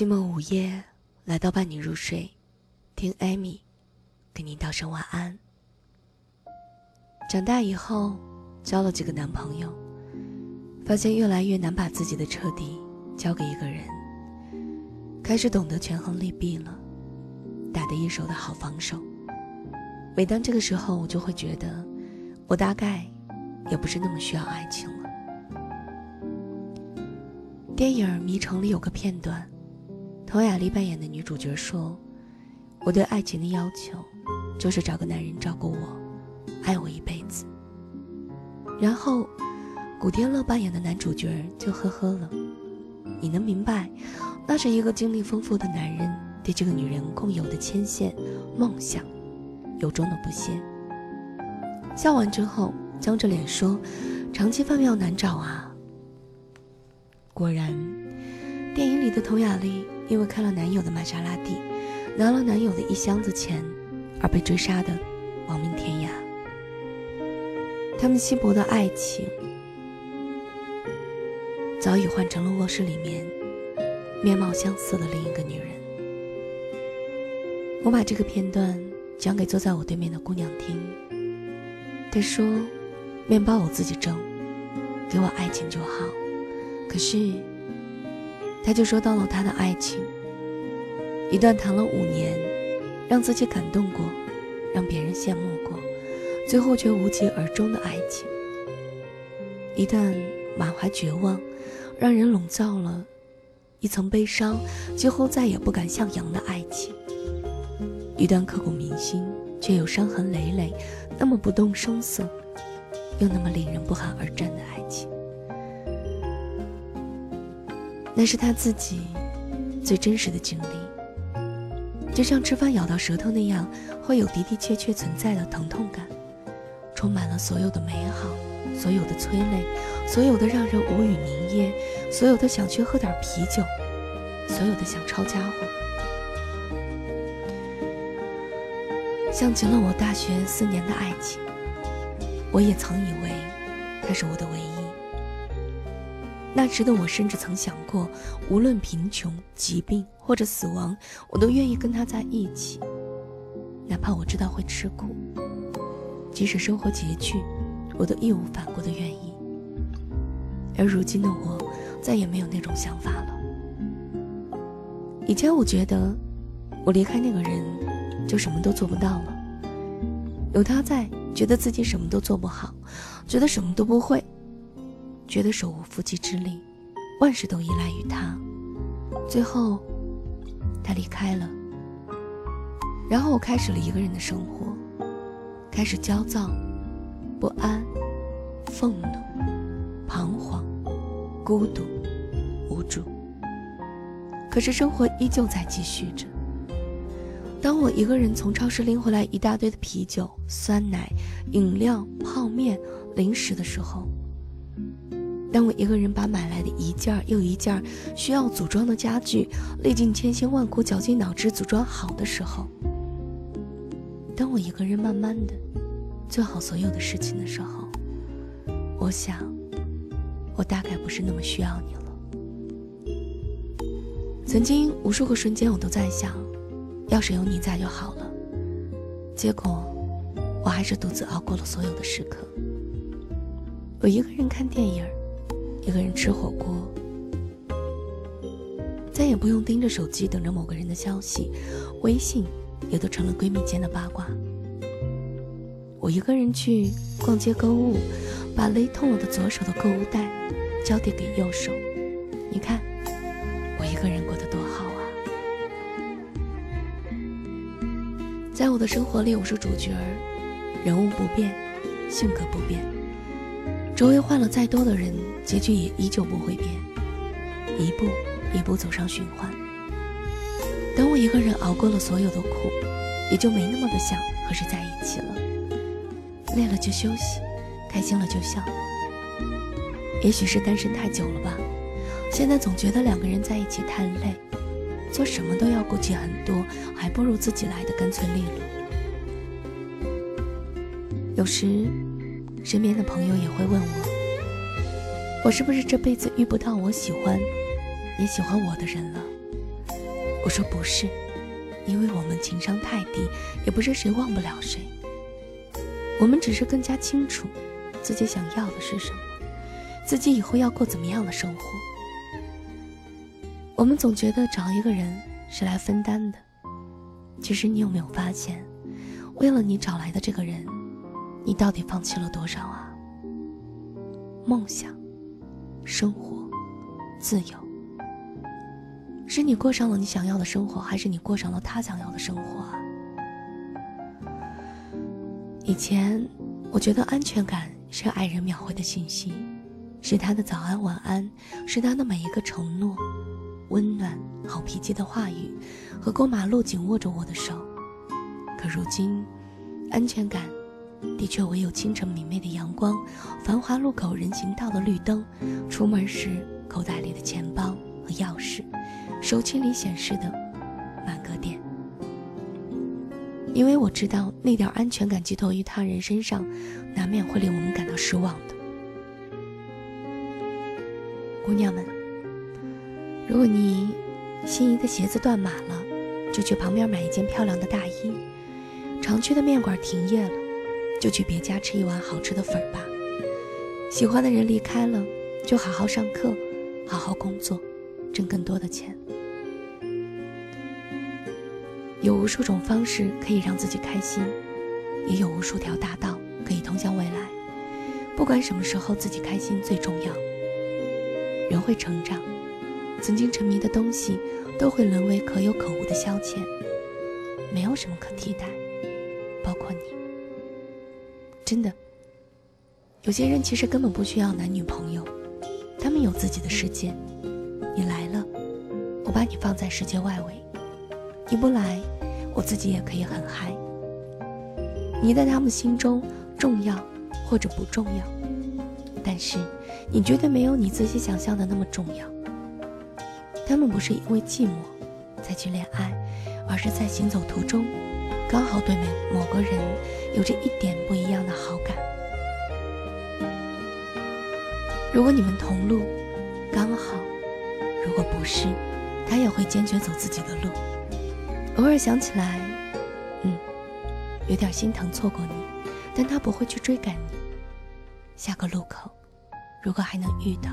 寂寞午夜，来到伴你入睡，听艾米给您道声晚安。长大以后，交了几个男朋友，发现越来越难把自己的彻底交给一个人，开始懂得权衡利弊了，打得一手的好防守。每当这个时候，我就会觉得，我大概也不是那么需要爱情了。电影《迷城》里有个片段，佟雅丽扮演的女主角说：“我对爱情的要求，就是找个男人照顾我，爱我一辈子。”然后，古天乐扮演的男主角就呵呵了。你能明白，那是一个经历丰富的男人对这个女人共有的牵线、梦想。由衷的不屑。笑完之后，僵着脸说：“长期饭票难找啊。”果然，电影里的佟雅丽因为开了男友的玛莎拉蒂，拿了男友的一箱子钱，而被追杀的亡命天涯。他们稀薄的爱情，早已换成了卧室里面面貌相似的另一个女人。我把这个片段。讲给坐在我对面的姑娘听。她说：“面包我自己挣，给我爱情就好。”可是，他就说到了他的爱情，一段谈了五年，让自己感动过，让别人羡慕过，最后却无疾而终的爱情；一段满怀绝望，让人笼罩了一层悲伤，几乎再也不敢向阳的爱情。一段刻骨铭心却又伤痕累累，那么不动声色，又那么令人不寒而战的爱情，那是他自己最真实的经历。就像吃饭咬到舌头那样，会有的的确确存在的疼痛感，充满了所有的美好，所有的催泪，所有的让人无语凝噎，所有的想去喝点啤酒，所有的想抄家伙。像极了我大学四年的爱情，我也曾以为他是我的唯一。那时的我甚至曾想过，无论贫穷、疾病或者死亡，我都愿意跟他在一起，哪怕我知道会吃苦，即使生活拮据，我都义无反顾的愿意。而如今的我，再也没有那种想法了。以前我觉得，我离开那个人。就什么都做不到了。有他在，觉得自己什么都做不好，觉得什么都不会，觉得手无缚鸡之力，万事都依赖于他。最后，他离开了。然后我开始了一个人的生活，开始焦躁、不安、愤怒、彷徨、孤独、无助。可是生活依旧在继续着。当我一个人从超市拎回来一大堆的啤酒、酸奶、饮料、泡面、零食的时候；当我一个人把买来的一件又一件需要组装的家具，历尽千辛万苦、绞尽脑汁组装好的时候；当我一个人慢慢的做好所有的事情的时候，我想，我大概不是那么需要你了。曾经无数个瞬间，我都在想。要是有你在就好了。结果，我还是独自熬过了所有的时刻。我一个人看电影，一个人吃火锅，再也不用盯着手机等着某个人的消息，微信也都成了闺蜜间的八卦。我一个人去逛街购物，把勒痛了的左手的购物袋交递给右手。你看，我一个人过得多好啊。在我的生活里，我是主角儿，人物不变，性格不变，周围换了再多的人，结局也依旧不会变，一步一步走上循环。等我一个人熬过了所有的苦，也就没那么的想和谁在一起了。累了就休息，开心了就笑。也许是单身太久了吧，现在总觉得两个人在一起太累。做什么都要顾忌很多，还不如自己来的干脆利落。有时，身边的朋友也会问我：“我是不是这辈子遇不到我喜欢，也喜欢我的人了？”我说不是，因为我们情商太低，也不是谁忘不了谁。我们只是更加清楚自己想要的是什么，自己以后要过怎么样的生活。我们总觉得找一个人是来分担的，其实你有没有发现，为了你找来的这个人，你到底放弃了多少啊？梦想、生活、自由，是你过上了你想要的生活，还是你过上了他想要的生活啊？以前，我觉得安全感是爱人秒回的信息，是他的早安晚安，是他的每一个承诺。温暖、好脾气的话语，和过马路紧握着我的手。可如今，安全感的确唯有清晨明媚的阳光、繁华路口人行道的绿灯、出门时口袋里的钱包和钥匙、手机里显示的满格电。因为我知道，那点安全感寄托于他人身上，难免会令我们感到失望的。姑娘们。如果你心仪的鞋子断码了，就去旁边买一件漂亮的大衣；常去的面馆停业了，就去别家吃一碗好吃的粉儿吧。喜欢的人离开了，就好好上课，好好工作，挣更多的钱。有无数种方式可以让自己开心，也有无数条大道可以通向未来。不管什么时候，自己开心最重要。人会成长。曾经沉迷的东西，都会沦为可有可无的消遣，没有什么可替代，包括你。真的，有些人其实根本不需要男女朋友，他们有自己的世界。你来了，我把你放在世界外围；你不来，我自己也可以很嗨。你在他们心中重要或者不重要，但是你绝对没有你自己想象的那么重要。他们不是因为寂寞才去恋爱，而是在行走途中，刚好对面某个人有着一点不一样的好感。如果你们同路，刚好；如果不是，他也会坚决走自己的路。偶尔想起来，嗯，有点心疼错过你，但他不会去追赶你。下个路口，如果还能遇到。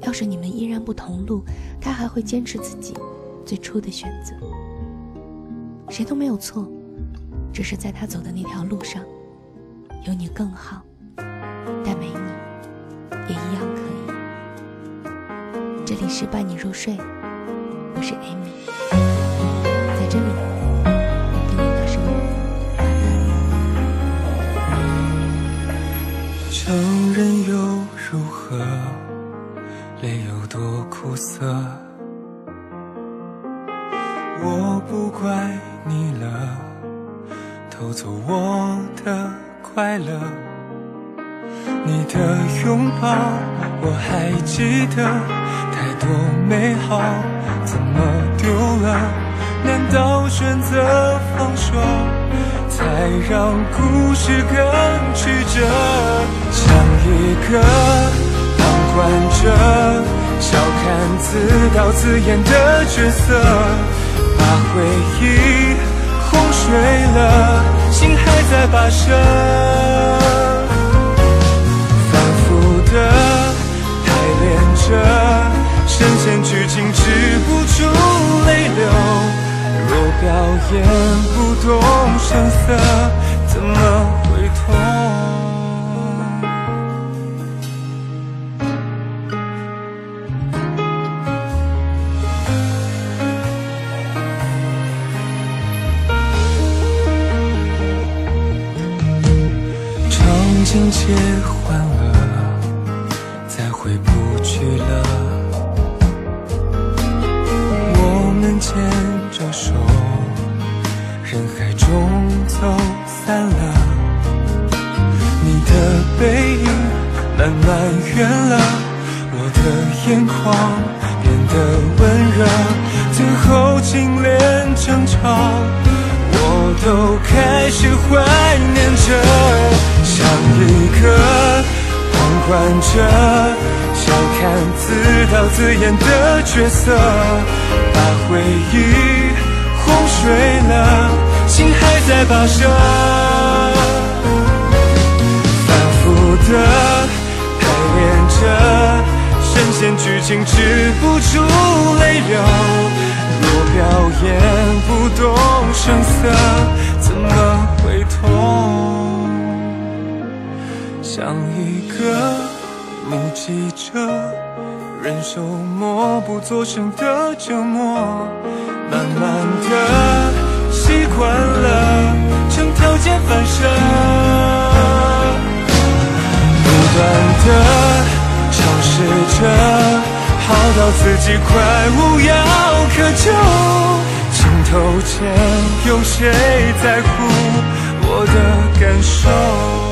要是你们依然不同路，他还会坚持自己最初的选择。谁都没有错，只是在他走的那条路上，有你更好，但没你也一样可以。这里是伴你入睡，我是 Amy，在这里跟你道声晚安。承认又如何？泪有多苦涩，我不怪你了，偷走我的快乐。你的拥抱我还记得，太多美好怎么丢了？难道选择放手，才让故事更曲折？像一个。旁观者笑看自导自演的角色，把回忆哄睡了，心还在跋涉，反复的排练着，深陷剧情止不住泪流。若表演不动声色，怎么会痛？切旁观者，笑看自导自演的角色，把回忆哄睡了，心还在跋涉，反复的排练着，深陷剧情止不住泪流。若表演不动声色，怎么会痛？像一个目击着。忍受默不作声的折磨，慢慢的习惯了，成条件反射，不断的尝试着，好到自己快无药可救，镜头前有谁在乎我的感受？